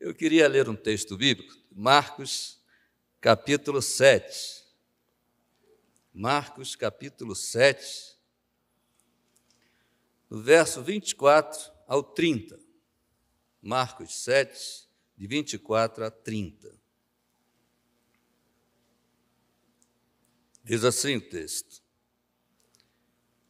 Eu queria ler um texto bíblico, Marcos, capítulo 7. Marcos, capítulo 7, no verso 24 ao 30. Marcos 7, de 24 a 30. Diz assim o texto: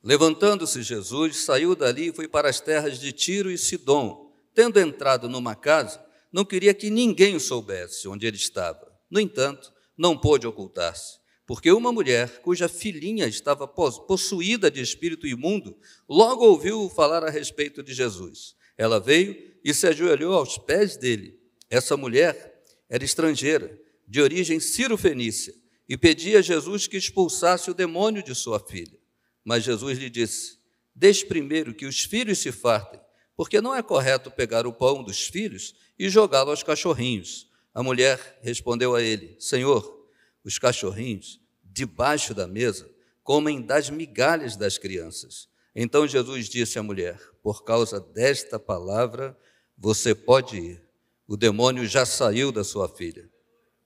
Levantando-se Jesus, saiu dali e foi para as terras de Tiro e Sidom. Tendo entrado numa casa, não queria que ninguém soubesse onde ele estava. No entanto, não pôde ocultar-se, porque uma mulher cuja filhinha estava possuída de espírito imundo, logo ouviu falar a respeito de Jesus. Ela veio e se ajoelhou aos pés dele. Essa mulher era estrangeira, de origem ciro-fenícia, e pedia a Jesus que expulsasse o demônio de sua filha. Mas Jesus lhe disse: Deixe primeiro que os filhos se fartem, porque não é correto pegar o pão dos filhos e jogá-lo aos cachorrinhos. A mulher respondeu a ele: Senhor, os cachorrinhos, debaixo da mesa, comem das migalhas das crianças. Então Jesus disse à mulher: Por causa desta palavra, você pode ir. O demônio já saiu da sua filha.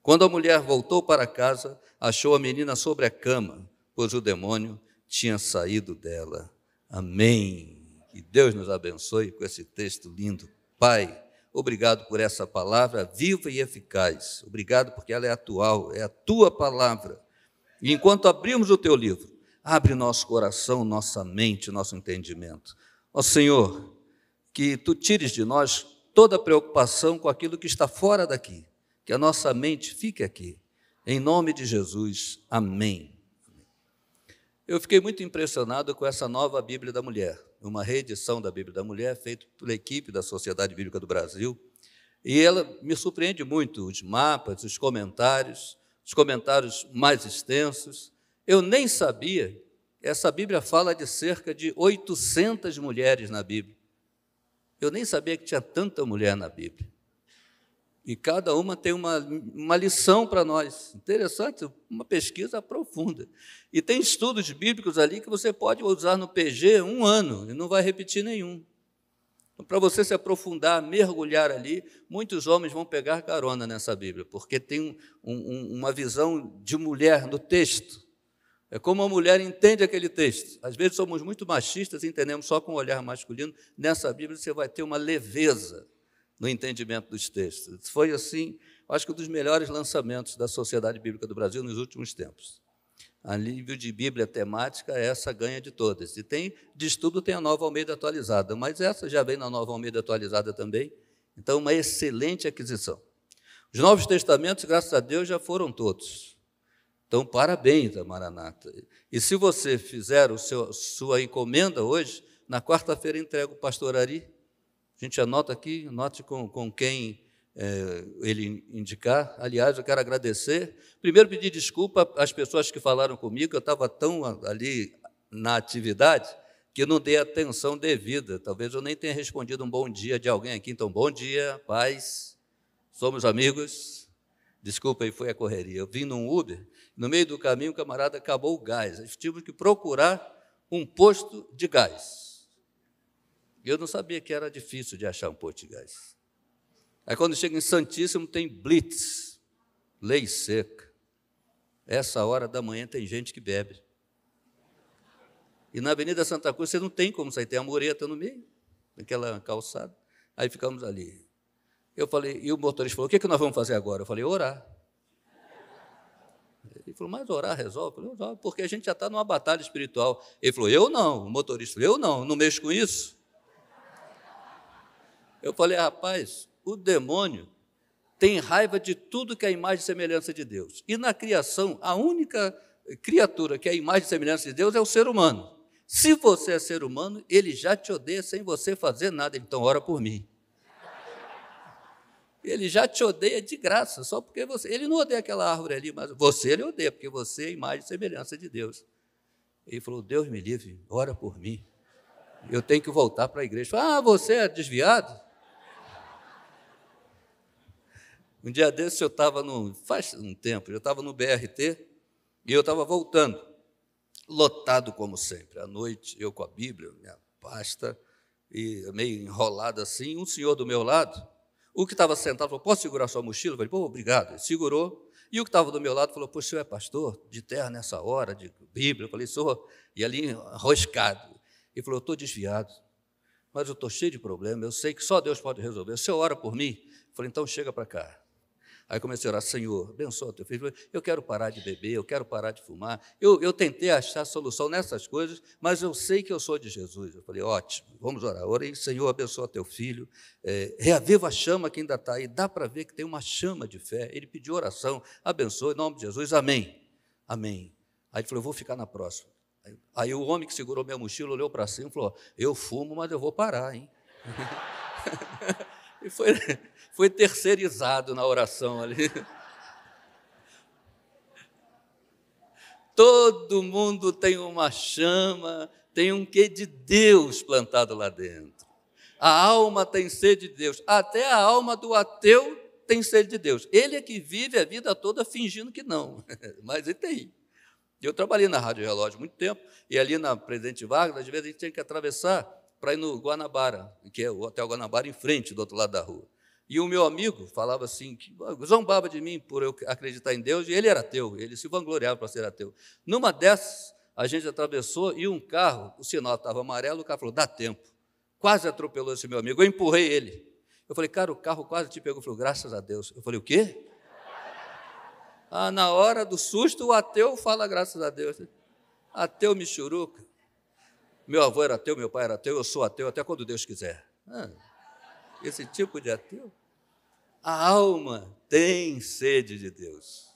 Quando a mulher voltou para casa, achou a menina sobre a cama, pois o demônio tinha saído dela. Amém. Que Deus nos abençoe com esse texto lindo. Pai, Obrigado por essa palavra viva e eficaz. Obrigado porque ela é atual, é a tua palavra. E enquanto abrimos o teu livro, abre nosso coração, nossa mente, nosso entendimento. Ó Senhor, que tu tires de nós toda preocupação com aquilo que está fora daqui, que a nossa mente fique aqui. Em nome de Jesus, amém. Eu fiquei muito impressionado com essa nova Bíblia da Mulher uma reedição da Bíblia da Mulher, feita pela equipe da Sociedade Bíblica do Brasil. E ela me surpreende muito, os mapas, os comentários, os comentários mais extensos. Eu nem sabia, essa Bíblia fala de cerca de 800 mulheres na Bíblia. Eu nem sabia que tinha tanta mulher na Bíblia. E cada uma tem uma, uma lição para nós. Interessante, uma pesquisa profunda. E tem estudos bíblicos ali que você pode usar no PG um ano e não vai repetir nenhum. Então, para você se aprofundar, mergulhar ali, muitos homens vão pegar carona nessa Bíblia, porque tem um, um, uma visão de mulher no texto. É como a mulher entende aquele texto. Às vezes somos muito machistas e entendemos só com o olhar masculino. Nessa Bíblia você vai ter uma leveza no entendimento dos textos. Foi assim, acho que um dos melhores lançamentos da Sociedade Bíblica do Brasil nos últimos tempos. A nível de Bíblia temática, essa ganha de todas. E tem, de estudo, tem a nova Almeida atualizada, mas essa já vem na nova Almeida atualizada também. Então, uma excelente aquisição. Os Novos Testamentos, graças a Deus, já foram todos. Então, parabéns a Maranata. E se você fizer o seu, sua encomenda hoje, na quarta-feira entrega o pastor Ari a gente anota aqui, anote com, com quem é, ele indicar. Aliás, eu quero agradecer. Primeiro, pedir desculpa às pessoas que falaram comigo, eu estava tão ali na atividade que não dei atenção devida. Talvez eu nem tenha respondido um bom dia de alguém aqui. Então, bom dia, paz, somos amigos. Desculpa aí, foi a correria. Eu vim num Uber, no meio do caminho o camarada acabou o gás. A gente tive que procurar um posto de gás. Eu não sabia que era difícil de achar um posto de gás. Aí quando chega em Santíssimo tem blitz, lei seca. Essa hora da manhã tem gente que bebe. E na Avenida Santa Cruz você não tem como sair, tem a mureta no meio, naquela calçada. Aí ficamos ali. Eu falei, e o motorista falou: o que, é que nós vamos fazer agora? Eu falei, orar. Ele falou, mas orar resolve? Eu falei, porque a gente já está numa batalha espiritual. Ele falou, eu não. O motorista falou, eu não, não mexo com isso. Eu falei, rapaz, o demônio tem raiva de tudo que é imagem e semelhança de Deus. E na criação, a única criatura que é imagem e semelhança de Deus é o ser humano. Se você é ser humano, ele já te odeia sem você fazer nada, então ora por mim. Ele já te odeia de graça, só porque você. Ele não odeia aquela árvore ali, mas você ele odeia, porque você é imagem e semelhança de Deus. Ele falou: Deus me livre, ora por mim. Eu tenho que voltar para a igreja. Ah, você é desviado? Um dia desses eu estava no. faz um tempo, eu estava no BRT e eu estava voltando, lotado como sempre. À noite, eu com a Bíblia, minha pasta, e meio enrolado assim, um senhor do meu lado, O que estava sentado falou: Posso segurar sua mochila? Eu falei: Pô, obrigado. Ele segurou. E o que estava do meu lado falou: Pô, o senhor é pastor de terra nessa hora, de Bíblia? Eu falei: Sou. E ali, arroscado. Ele falou: Eu estou desviado, mas eu estou cheio de problemas. Eu sei que só Deus pode resolver. O senhor ora por mim? Eu falei: Então chega para cá. Aí comecei a orar, Senhor, abençoa teu filho. Eu quero parar de beber, eu quero parar de fumar. Eu, eu tentei achar solução nessas coisas, mas eu sei que eu sou de Jesus. Eu falei, ótimo, vamos orar. Orei, Senhor, abençoa teu filho. É, reaviva a chama que ainda está aí. Dá para ver que tem uma chama de fé. Ele pediu oração, abençoa, em nome de Jesus, amém. Amém. Aí ele falou, eu vou ficar na próxima. Aí, aí o homem que segurou minha mochila olhou para cima e falou, eu fumo, mas eu vou parar, hein? e foi, foi terceirizado na oração ali. Todo mundo tem uma chama, tem um quê de Deus plantado lá dentro. A alma tem sede de Deus. Até a alma do ateu tem sede de Deus. Ele é que vive a vida toda fingindo que não, mas ele tem. Eu trabalhei na Rádio Relógio muito tempo, e ali na Presidente Vargas, às vezes a gente tinha que atravessar para ir no Guanabara, que é o Hotel Guanabara em frente, do outro lado da rua. E o meu amigo falava assim, que zombava de mim por eu acreditar em Deus, e ele era ateu, ele se vangloriava para ser ateu. Numa dessas, a gente atravessou e um carro, o sinal estava amarelo, o carro falou, dá tempo. Quase atropelou esse meu amigo, eu empurrei ele. Eu falei, cara, o carro quase te pegou. Ele falou, graças a Deus. Eu falei, o quê? Ah, na hora do susto, o ateu fala graças a Deus. Ateu michuruca. Meu avô era ateu, meu pai era ateu, eu sou ateu até quando Deus quiser. Ah, esse tipo de ateu. A alma tem sede de Deus.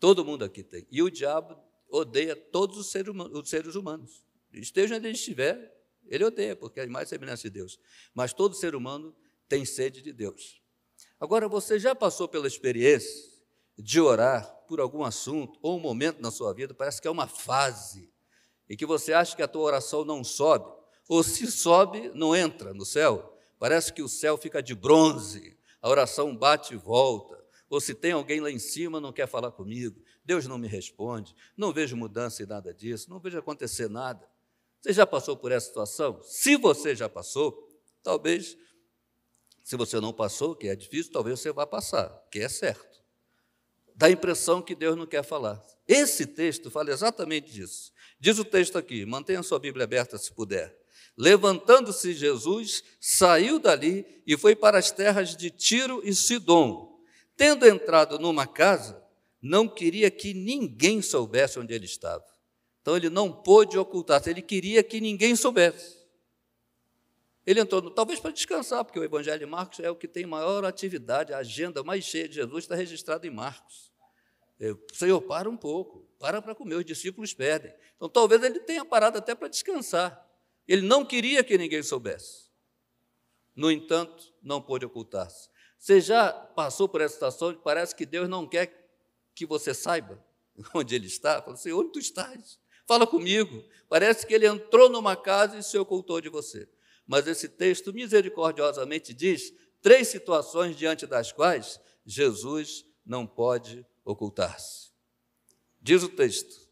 Todo mundo aqui tem. E o diabo odeia todos os seres humanos. Esteja onde ele estiver, ele odeia, porque é mais semelhança de Deus. Mas todo ser humano tem sede de Deus. Agora, você já passou pela experiência de orar por algum assunto ou um momento na sua vida, parece que é uma fase, e que você acha que a tua oração não sobe, ou se sobe, não entra no céu. Parece que o céu fica de bronze, a oração bate e volta. Ou se tem alguém lá em cima, não quer falar comigo, Deus não me responde, não vejo mudança em nada disso, não vejo acontecer nada. Você já passou por essa situação? Se você já passou, talvez, se você não passou, que é difícil, talvez você vá passar, que é certo. Dá a impressão que Deus não quer falar. Esse texto fala exatamente disso. Diz o texto aqui, mantenha sua Bíblia aberta se puder. Levantando-se Jesus, saiu dali e foi para as terras de Tiro e Sidom. Tendo entrado numa casa, não queria que ninguém soubesse onde ele estava. Então ele não pôde ocultar-se, ele queria que ninguém soubesse. Ele entrou, talvez para descansar, porque o Evangelho de Marcos é o que tem maior atividade, a agenda mais cheia de Jesus está registrada em Marcos. Eu, Senhor, para um pouco, para para comer, os discípulos perdem. Então talvez ele tenha parado até para descansar. Ele não queria que ninguém soubesse. No entanto, não pôde ocultar-se. Você já passou por essa situação que parece que Deus não quer que você saiba onde Ele está? Fala assim, onde tu estás? Fala comigo. Parece que Ele entrou numa casa e se ocultou de você. Mas esse texto misericordiosamente diz três situações diante das quais Jesus não pode ocultar-se. Diz o texto: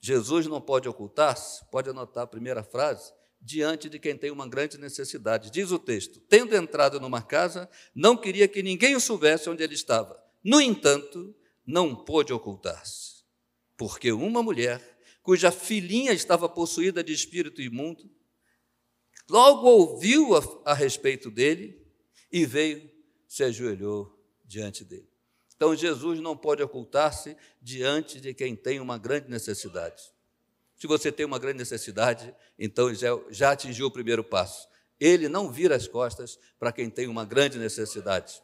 Jesus não pode ocultar-se, pode anotar a primeira frase, diante de quem tem uma grande necessidade. Diz o texto: tendo entrado numa casa, não queria que ninguém o soubesse onde ele estava. No entanto, não pôde ocultar-se, porque uma mulher, cuja filhinha estava possuída de espírito imundo, logo ouviu a, a respeito dele e veio, se ajoelhou diante dele. Então, Jesus não pode ocultar-se diante de quem tem uma grande necessidade. Se você tem uma grande necessidade, então já, atingiu o primeiro passo. Ele não vira as costas para quem tem uma grande necessidade.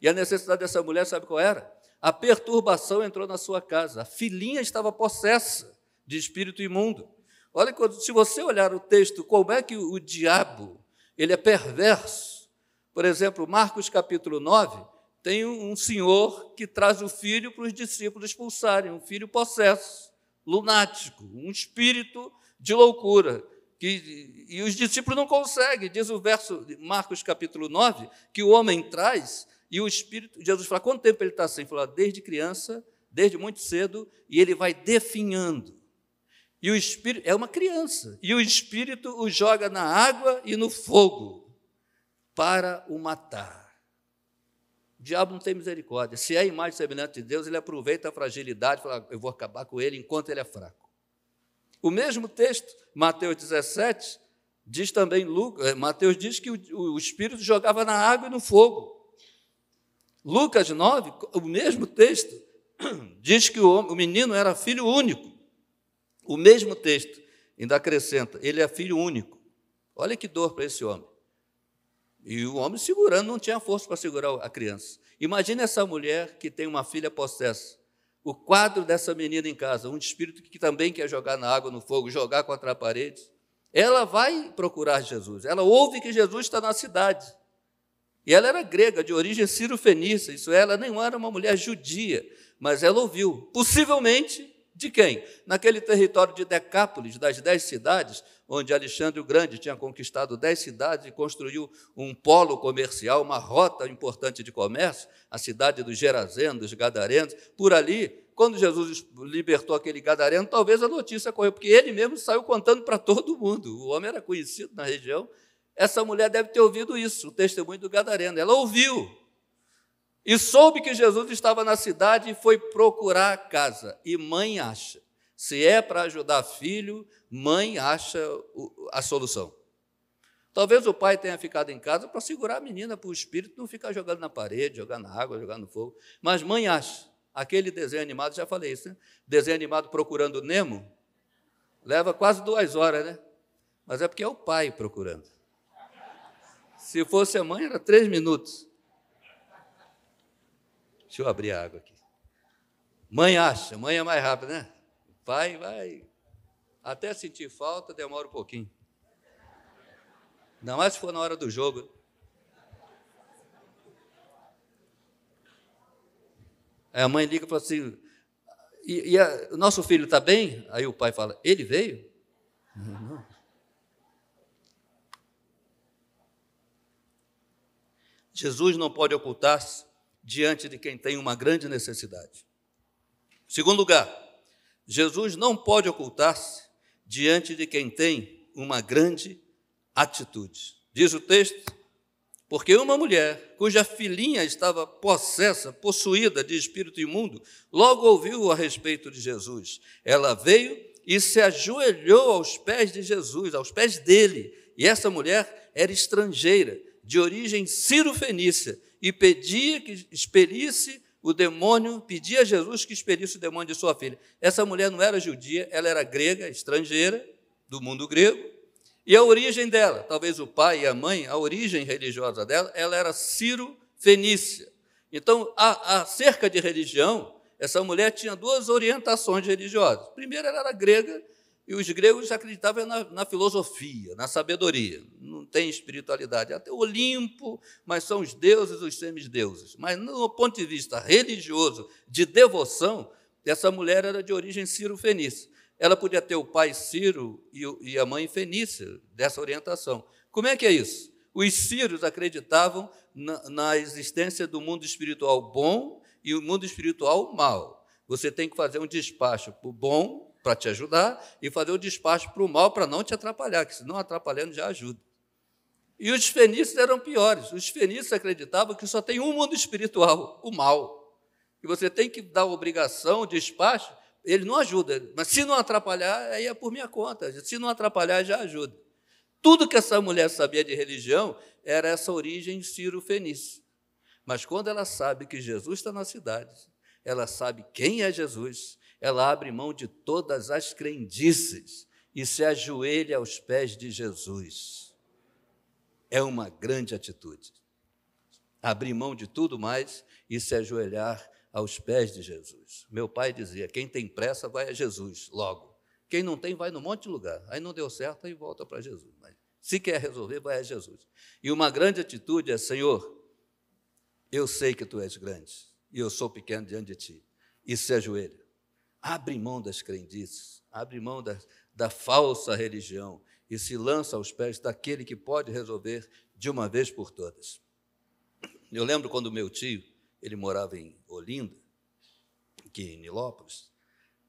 E a necessidade dessa mulher, sabe qual era? A perturbação entrou na sua casa. A filhinha estava possessa de espírito imundo. Olha, se você olhar o texto, como é que o diabo ele é perverso. Por exemplo, Marcos capítulo 9, tem um senhor que traz o filho para os discípulos expulsarem, um filho possesso lunático, um espírito de loucura. Que, e os discípulos não conseguem, diz o verso de Marcos capítulo 9, que o homem traz e o espírito, Jesus fala, quanto tempo ele está assim? Ele fala, desde criança, desde muito cedo, e ele vai definhando. E o espírito, é uma criança, e o espírito o joga na água e no fogo. para o matar. O diabo não tem misericórdia. Se é a imagem semelhante de Deus, ele aproveita a fragilidade e fala: eu vou acabar com ele enquanto ele é fraco. O mesmo texto, Mateus 17, diz também, Lucas, eh, Mateus diz que o, o Espírito jogava na água e no fogo. Lucas 9, o mesmo texto, diz que o, o menino era filho único. O mesmo texto ainda acrescenta: ele é filho único. Olha que dor para esse homem. E o homem segurando, não tinha força para segurar a criança. Imagine essa mulher que tem uma filha possessa. O quadro dessa menina em casa, um espírito que também quer jogar na água, no fogo, jogar contra a parede. Ela vai procurar Jesus. Ela ouve que Jesus está na cidade. E ela era grega, de origem ciro-fenícia. Isso ela não era uma mulher judia, mas ela ouviu. Possivelmente de quem? Naquele território de Decápolis, das dez cidades, onde Alexandre o Grande tinha conquistado dez cidades e construiu um polo comercial, uma rota importante de comércio, a cidade dos Gerazenos, dos Gadarenos. Por ali, quando Jesus libertou aquele Gadareno, talvez a notícia correu, porque ele mesmo saiu contando para todo mundo. O homem era conhecido na região. Essa mulher deve ter ouvido isso, o testemunho do Gadareno. Ela ouviu e soube que Jesus estava na cidade e foi procurar a casa. E mãe acha. Se é para ajudar filho, mãe acha a solução. Talvez o pai tenha ficado em casa para segurar a menina para o espírito não ficar jogando na parede, jogar na água, jogar no fogo. Mas mãe acha. Aquele desenho animado, já falei isso, né? Desenho animado procurando Nemo, leva quase duas horas, né? Mas é porque é o pai procurando. Se fosse a mãe, era três minutos. Deixa eu abrir a água aqui. Mãe acha, mãe é mais rápida, né? Pai vai. Até sentir falta, demora um pouquinho. Ainda mais se for na hora do jogo. Aí a mãe liga e fala assim: e, e a, o nosso filho está bem? Aí o pai fala: ele veio? Não. Jesus não pode ocultar-se diante de quem tem uma grande necessidade. Segundo lugar, Jesus não pode ocultar-se diante de quem tem uma grande atitude. Diz o texto, porque uma mulher cuja filhinha estava possessa, possuída de espírito imundo, logo ouviu a respeito de Jesus. Ela veio e se ajoelhou aos pés de Jesus, aos pés dele. E essa mulher era estrangeira, de origem ciro-fenícia, e pedia que expelisse o demônio, pedia a Jesus que expelisse o demônio de sua filha. Essa mulher não era judia, ela era grega, estrangeira, do mundo grego, e a origem dela, talvez o pai e a mãe, a origem religiosa dela, ela era ciro-fenícia. Então, acerca de religião, essa mulher tinha duas orientações religiosas. Primeiro, ela era grega e os gregos acreditavam na, na, filosofia, na sabedoria. Não tem espiritualidade. Até o Olimpo, mas são os deuses, os semideuses. Mas no ponto de vista religioso, de devoção, essa mulher era de origem ciro-fenícia. Ela podia ter o pai Ciro e, e a mãe Fenícia, dessa orientação. Como é que é isso? Os sírios acreditavam na, na existência do mundo espiritual bom e o mundo espiritual mal. Você tem que fazer um despacho para o bom para te ajudar e fazer o despacho para o mal para não te atrapalhar, que se não atrapalhando já ajuda. E os fenícios eram piores. Os fenícios acreditavam que só tem um mundo espiritual, o mal. E você tem que dar obrigação, despacho, ele não ajuda. Mas se não atrapalhar, aí é por minha conta. Se não atrapalhar, já ajuda. Tudo que essa mulher sabia de religião era essa origem ciro-fenícia. Mas quando ela sabe que Jesus está na cidade, ela sabe quem é Jesus, ela abre mão de todas as crendices e se ajoelha aos pés de Jesus. É uma grande atitude. Abrir mão de tudo mais e se ajoelhar aos pés de Jesus. Meu pai dizia: quem tem pressa vai a Jesus logo. Quem não tem, vai no monte de lugar. Aí não deu certo, aí volta para Jesus. Mas se quer resolver, vai a Jesus. E uma grande atitude é: Senhor, eu sei que tu és grande e eu sou pequeno diante de ti. E se ajoelha. Abre mão das crendices, abre mão da, da falsa religião e se lança aos pés daquele que pode resolver de uma vez por todas. Eu lembro quando meu tio, ele morava em Olinda, aqui em Nilópolis,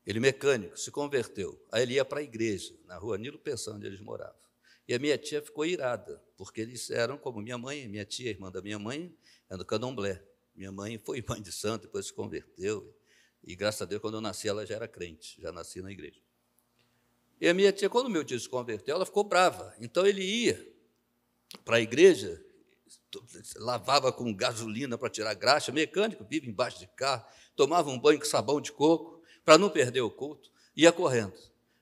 ele mecânico, se converteu. Aí ele ia para a igreja, na rua Nilo Peçã, onde eles moravam. E a minha tia ficou irada, porque eles eram como minha mãe, minha tia, irmã da minha mãe, era do candomblé. Minha mãe foi mãe de santo, depois se converteu. E graças a Deus, quando eu nasci, ela já era crente, já nasci na igreja. E a minha tia, quando meu tio se converteu, ela ficou brava. Então ele ia para a igreja, lavava com gasolina para tirar graxa, mecânico, vive embaixo de carro, tomava um banho com sabão de coco, para não perder o culto, ia correndo,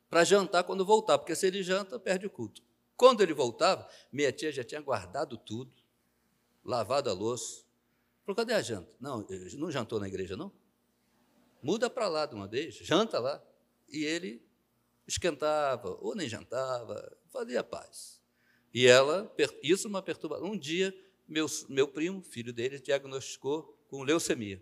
para jantar quando voltar, porque se ele janta, perde o culto. Quando ele voltava, minha tia já tinha guardado tudo, lavado a louça. Falou, cadê a janta? Não, não jantou na igreja, não? Muda para lá de uma vez, janta lá. E ele esquentava, ou nem jantava, fazia paz. E ela, isso uma perturbação. Um dia, meu, meu primo, filho dele, diagnosticou com leucemia.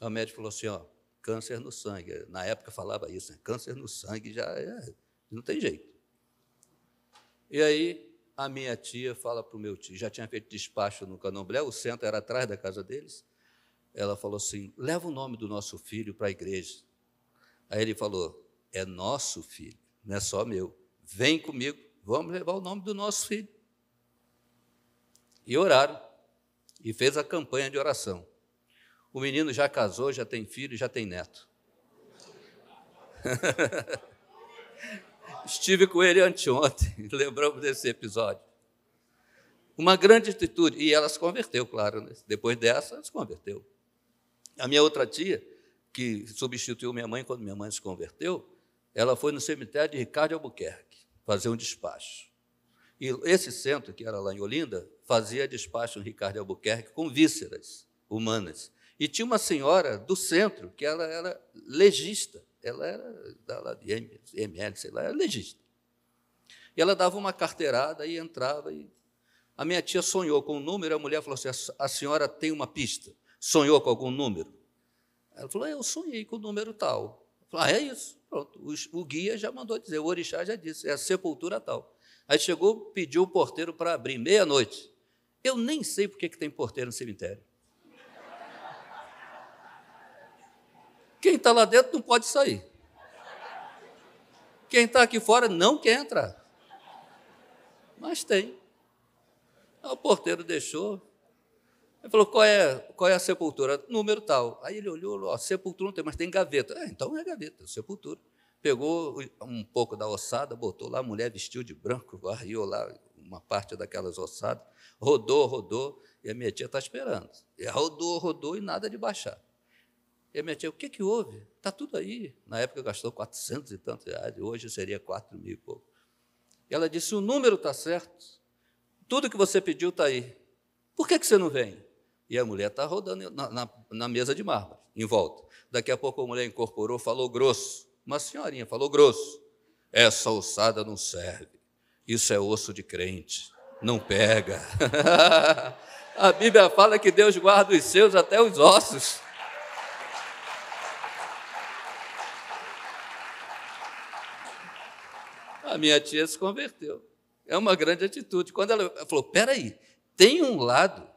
O médico falou assim: ó, câncer no sangue. Na época falava isso, né? câncer no sangue já é, não tem jeito. E aí a minha tia fala para o meu tio, já tinha feito despacho no Candomblé, o centro era atrás da casa deles. Ela falou assim: leva o nome do nosso filho para a igreja. Aí ele falou: é nosso filho, não é só meu. Vem comigo, vamos levar o nome do nosso filho. E oraram, e fez a campanha de oração. O menino já casou, já tem filho, já tem neto. Estive com ele anteontem, lembramos desse episódio. Uma grande atitude, e ela se converteu, claro, né? depois dessa, ela se converteu. A minha outra tia, que substituiu minha mãe quando minha mãe se converteu, ela foi no cemitério de Ricardo Albuquerque fazer um despacho. E esse centro, que era lá em Olinda, fazia despacho em Ricardo Albuquerque com vísceras humanas. E tinha uma senhora do centro, que ela era legista ela era da de ML, sei lá, era legista. E ela dava uma carteirada e entrava. E a minha tia sonhou com um número, a mulher falou assim: a senhora tem uma pista? Sonhou com algum número? Ela falou: eu sonhei com o número tal. Falei, ah, é isso. Pronto. O, o, guia já mandou dizer, o orixá já disse, é a sepultura tal. Aí chegou, pediu o porteiro para abrir, meia-noite. Eu nem sei por que tem porteiro no cemitério. Quem está lá dentro não pode sair. Quem está aqui fora não quer entrar. Mas tem. O porteiro deixou. Ele falou: qual é, qual é a sepultura? Número tal. Aí ele olhou: ó, sepultura não tem, mas tem gaveta. É, então é gaveta, sepultura. Pegou um pouco da ossada, botou lá, a mulher vestiu de branco, varriu lá uma parte daquelas ossadas, rodou, rodou, e a minha tia está esperando. E rodou, rodou e nada de baixar. E a minha tia, o que, que houve? Está tudo aí. Na época gastou 400 e tantos reais, hoje seria 4 mil e pouco. E ela disse: o número está certo, tudo que você pediu está aí. Por que, que você não vem? E a mulher está rodando na, na, na, mesa de mármore, em volta. Daqui a pouco a mulher incorporou, falou grosso. Uma senhorinha falou grosso. Essa ossada não serve. Isso é osso de crente. Não pega. a Bíblia fala que Deus guarda os seus até os ossos. A minha tia se converteu. É uma grande atitude. Quando ela falou: peraí, tem um lado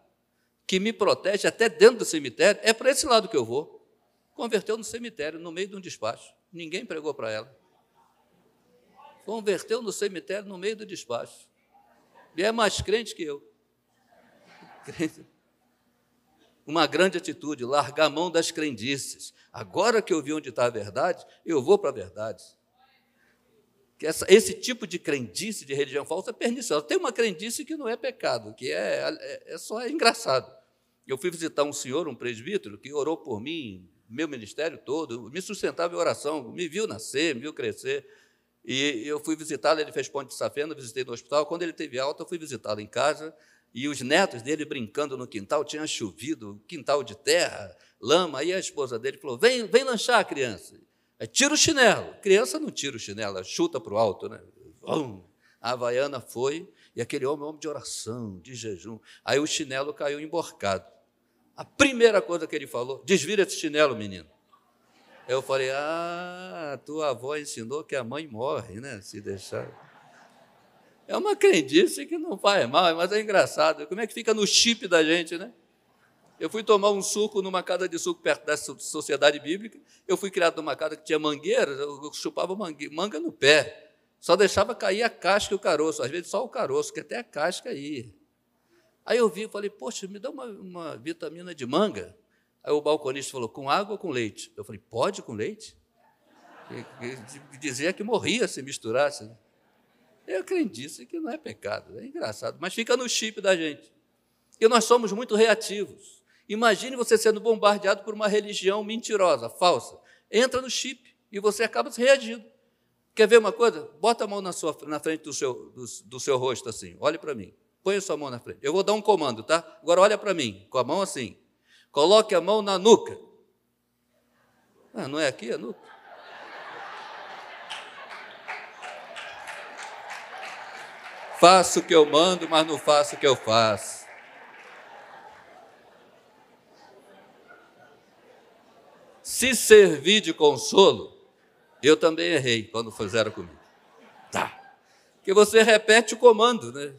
que me protege até dentro do cemitério, é para esse lado que eu vou. Converteu no cemitério, no meio de um despacho. Ninguém pregou para ela. Converteu no cemitério, no meio do despacho. E é mais crente que eu. Uma grande atitude, largar a mão das crendices. Agora que eu vi onde está a verdade, eu vou para a verdade essa, esse tipo de crendice de religião falsa é perniciosa. Tem uma crendice que não é pecado, que é, é, é só engraçado. Eu fui visitar um senhor, um presbítero, que orou por mim, meu ministério todo, me sustentava em oração, me viu nascer, me viu crescer. E eu fui visitá-lo, ele fez ponte de safena, visitei no hospital. Quando ele teve alta, eu fui visitá-lo em casa. E os netos dele brincando no quintal, tinha chovido, quintal de terra, lama. Aí a esposa dele falou: Vem, vem lanchar, criança. É, tira o chinelo. Criança não tira o chinelo, chuta para o alto, né? A Havaiana foi, e aquele homem, homem de oração, de jejum. Aí o chinelo caiu emborcado. A primeira coisa que ele falou, desvira esse chinelo, menino. Eu falei, ah, tua avó ensinou que a mãe morre, né? Se deixar. É uma crendice que não faz mal, mas é engraçado. Como é que fica no chip da gente, né? Eu fui tomar um suco numa casa de suco perto da sociedade bíblica. Eu fui criado numa casa que tinha mangueira, eu chupava manga no pé. Só deixava cair a casca e o caroço, às vezes só o caroço, que até a casca ia. Aí eu vi e falei, poxa, me dá uma, uma vitamina de manga. Aí o balconista falou, com água ou com leite? Eu falei, pode com leite? Dizia que morria se misturasse. Eu acredito que não é pecado, é engraçado, mas fica no chip da gente. E nós somos muito reativos. Imagine você sendo bombardeado por uma religião mentirosa, falsa. Entra no chip e você acaba se reagindo. Quer ver uma coisa? Bota a mão na, sua, na frente do seu, do, do seu rosto assim. Olhe para mim. Põe a sua mão na frente. Eu vou dar um comando, tá? Agora olha para mim, com a mão assim. Coloque a mão na nuca. Ah, não é aqui a nuca? Faço o que eu mando, mas não faço o que eu faço. Se servir de consolo, eu também errei quando fizeram comigo. Tá. Porque você repete o comando, né?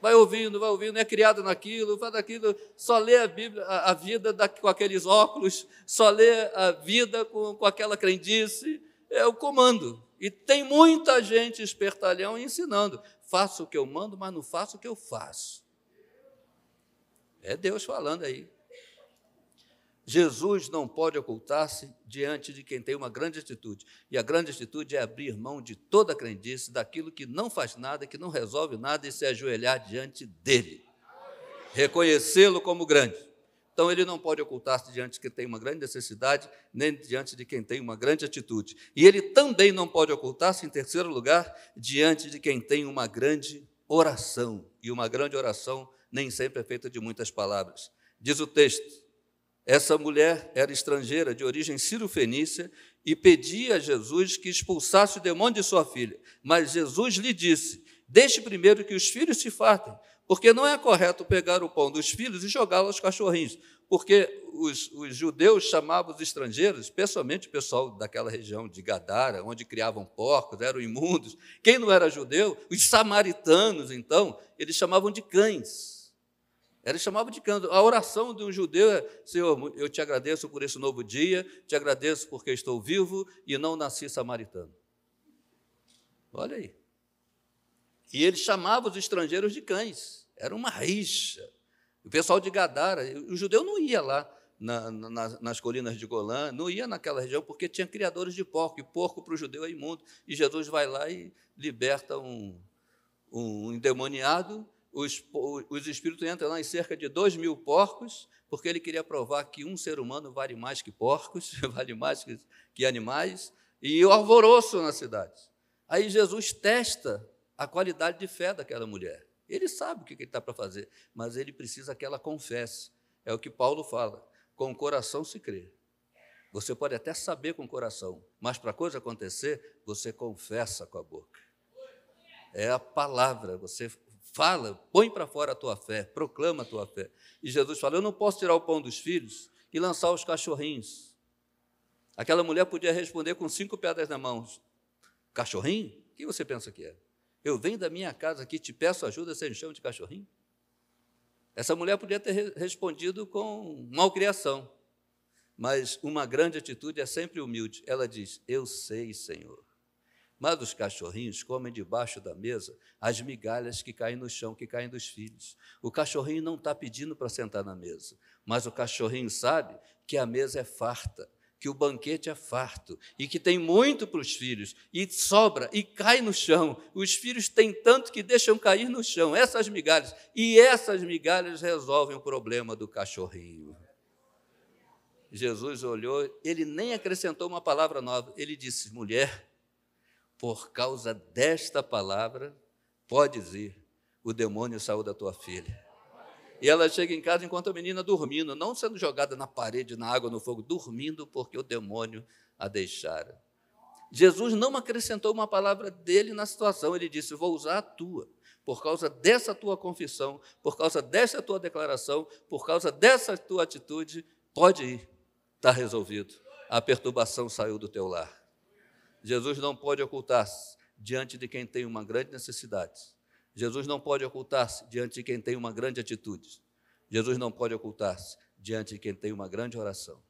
Vai ouvindo, vai ouvindo, é criado naquilo, faz aquilo, só lê a Bíblia, a, a vida da, com aqueles óculos, só lê a vida com, com aquela crendice, é o comando. E tem muita gente espertalhão ensinando faço o que eu mando, mas não faço o que eu faço. É Deus falando aí. Jesus não pode ocultar-se diante de quem tem uma grande atitude. E a grande atitude é abrir mão de toda a crendice, daquilo que não faz nada, que não resolve nada e se ajoelhar diante dele. Reconhecê-lo como grande. Então ele não pode ocultar-se diante de quem tem uma grande necessidade, nem diante de quem tem uma grande atitude. E ele também não pode ocultar-se, em terceiro lugar, diante de quem tem uma grande oração. E uma grande oração nem sempre é feita de muitas palavras. Diz o texto: essa mulher era estrangeira, de origem sírio-fenícia, e pedia a Jesus que expulsasse o demônio de sua filha. Mas Jesus lhe disse: Deixe primeiro que os filhos se fartem, porque não é correto pegar o pão dos filhos e jogá-lo aos cachorrinhos, porque os, os, judeus chamavam os estrangeiros, especialmente o pessoal daquela região de Gadara, onde criavam porcos, eram imundos. Quem não era judeu, os samaritanos, então, eles chamavam de cães. Eles chamavam de cães. A oração de um judeu é: Senhor, eu te agradeço por esse novo dia, te agradeço porque estou vivo e não nasci samaritano. Olha aí. E ele chamava os estrangeiros de cães. Era uma rixa. O pessoal de Gadara, o judeu não ia lá na, na, nas colinas de Golã, não ia naquela região porque tinha criadores de porco, e porco para o judeu é imundo. E Jesus vai lá e liberta um, um endemoniado. Os, os espíritos entram lá em cerca de dois mil porcos, porque ele queria provar que um ser humano vale mais que porcos, vale mais que, que animais, e o alvoroço na cidade. Aí Jesus testa a qualidade de fé daquela mulher. Ele sabe o que ele está para fazer, mas ele precisa que ela confesse. É o que Paulo fala: com o coração se crê. Você pode até saber com o coração, mas para a coisa acontecer, você confessa com a boca. É a palavra, você fala, põe para fora a tua fé, proclama a tua fé. E Jesus fala: Eu não posso tirar o pão dos filhos e lançar os cachorrinhos. Aquela mulher podia responder com cinco pedras na mão: Cachorrinho? O que você pensa que é? Eu venho da minha casa aqui, te peço ajuda, você me chama de cachorrinho? Essa mulher podia ter respondido com malcriação, mas uma grande atitude é sempre humilde. Ela diz: Eu sei, Senhor. Mas os cachorrinhos comem debaixo da mesa as migalhas que caem no chão, que caem dos filhos. O cachorrinho não está pedindo para sentar na mesa, mas o cachorrinho sabe que a mesa é farta, que o banquete é farto e que tem muito para os filhos e sobra e cai no chão. Os filhos têm tanto que deixam cair no chão essas migalhas e essas migalhas resolvem o problema do cachorrinho. Jesus olhou, ele nem acrescentou uma palavra nova. Ele disse: "Mulher, por causa desta palavra, podes ir. O demônio saiu da tua filha." E ela chega em casa enquanto a menina dormindo, não sendo jogada na parede, na água, no fogo, dormindo porque o demônio a deixara. Jesus não acrescentou uma palavra dele na situação, ele disse: Vou usar a tua, por causa dessa tua confissão, por causa dessa tua declaração, por causa dessa tua atitude, pode ir, está resolvido. A perturbação saiu do teu lar. Jesus não pode ocultar-se diante de quem tem uma grande necessidade Jesus não pode ocultar-se diante de quem tem uma grande atitude. Jesus não pode ocultar-se diante de quem tem uma grande oração.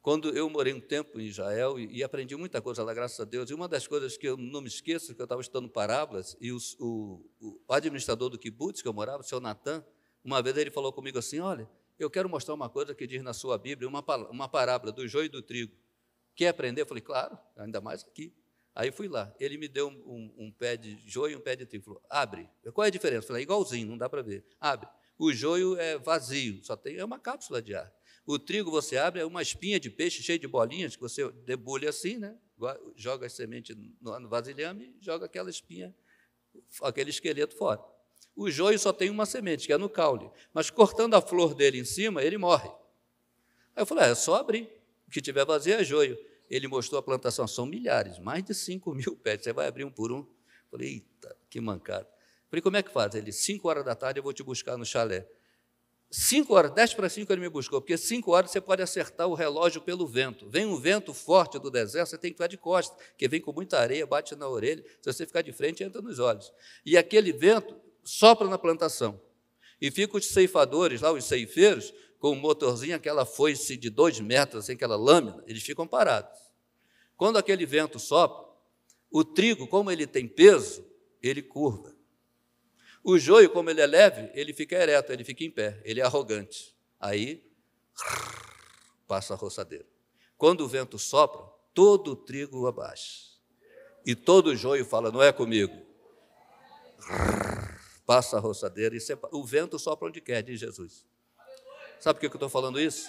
quando eu morei um tempo em Israel e, e, aprendi muita coisa lá, graças a Deus, e uma das coisas que eu não me esqueço, que eu estava estudando parábolas, e os, o, o, administrador do kibbutz que eu morava, o seu Natan, uma vez ele falou comigo assim, olha, eu quero mostrar uma coisa que diz na sua Bíblia, uma, uma parábola do joio e do trigo. Quer aprender? Eu falei, claro, ainda mais aqui. Aí fui lá, ele me deu um, um, pé de joio e um pé de trigo. Falou, abre. Qual é a diferença? Eu falei, igualzinho, não dá para ver. Abre. O joio é vazio, só tem é uma cápsula de ar. O trigo você abre, é uma espinha de peixe cheia de bolinhas, que você debulha assim, né? joga as sementes no vasilhame e joga aquela espinha, aquele esqueleto fora. O joio só tem uma semente, que é no caule, mas cortando a flor dele em cima, ele morre. Aí eu falei, ah, é só abrir, que tiver vazio é joio. Ele mostrou a plantação, são milhares, mais de 5 mil pés, você vai abrir um por um. Falei, eita, que mancada. Falei, como é que faz? Ele, 5 horas da tarde eu vou te buscar no chalé. 5 horas, 10 para 5 ele me buscou, porque 5 horas você pode acertar o relógio pelo vento. Vem um vento forte do deserto, você tem que ficar de costas, porque vem com muita areia, bate na orelha. Se você ficar de frente, entra nos olhos. E aquele vento sopra na plantação. E ficam os ceifadores lá, os ceifeiros, com um motorzinho, aquela foice de dois metros, assim, aquela lâmina, eles ficam parados. Quando aquele vento sopra, o trigo, como ele tem peso, ele curva. O joio, como ele é leve, ele fica ereto, ele fica em pé, ele é arrogante. Aí, passa a roçadeira. Quando o vento sopra, todo o trigo abaixa. E todo o joio fala, não é comigo. Passa a roçadeira e. O vento sopra onde quer, diz Jesus. Sabe por que eu estou falando isso?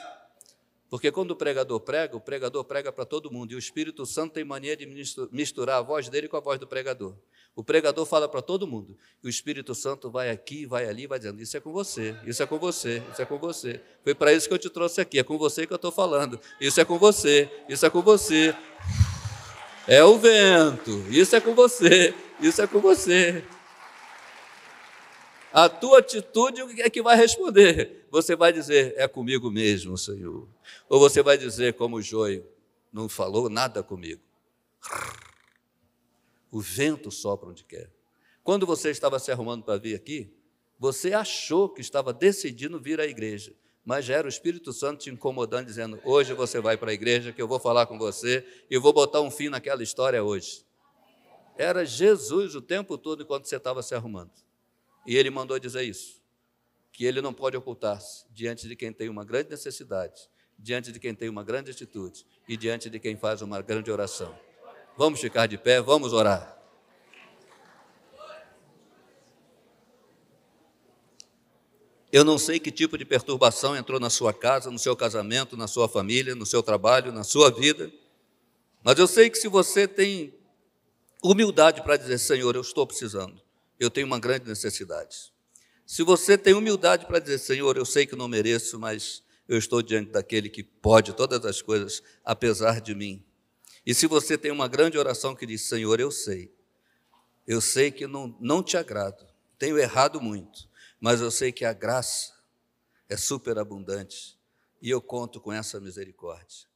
Porque quando o pregador prega, o pregador prega para todo mundo. E o Espírito Santo tem mania de misturar a voz dele com a voz do pregador. O pregador fala para todo mundo. E o Espírito Santo vai aqui, vai ali, vai dizendo: Isso é com você, isso é com você, isso é com você. Foi para isso que eu te trouxe aqui, é com você que eu estou falando. Isso é com você, isso é com você. É o vento, isso é com você, isso é com você. A tua atitude é que vai responder. Você vai dizer: É comigo mesmo, Senhor. Ou você vai dizer, como o joio, não falou nada comigo. O vento sopra onde quer. Quando você estava se arrumando para vir aqui, você achou que estava decidindo vir à igreja, mas já era o Espírito Santo te incomodando, dizendo: Hoje você vai para a igreja, que eu vou falar com você e vou botar um fim naquela história hoje. Era Jesus o tempo todo enquanto você estava se arrumando. E ele mandou dizer isso: que ele não pode ocultar-se diante de quem tem uma grande necessidade, diante de quem tem uma grande atitude e diante de quem faz uma grande oração. Vamos ficar de pé, vamos orar. Eu não sei que tipo de perturbação entrou na sua casa, no seu casamento, na sua família, no seu trabalho, na sua vida, mas eu sei que se você tem humildade para dizer: Senhor, eu estou precisando, eu tenho uma grande necessidade. Se você tem humildade para dizer: Senhor, eu sei que não mereço, mas eu estou diante daquele que pode todas as coisas, apesar de mim. E se você tem uma grande oração que diz: Senhor, eu sei, eu sei que não, não te agrado, tenho errado muito, mas eu sei que a graça é superabundante e eu conto com essa misericórdia.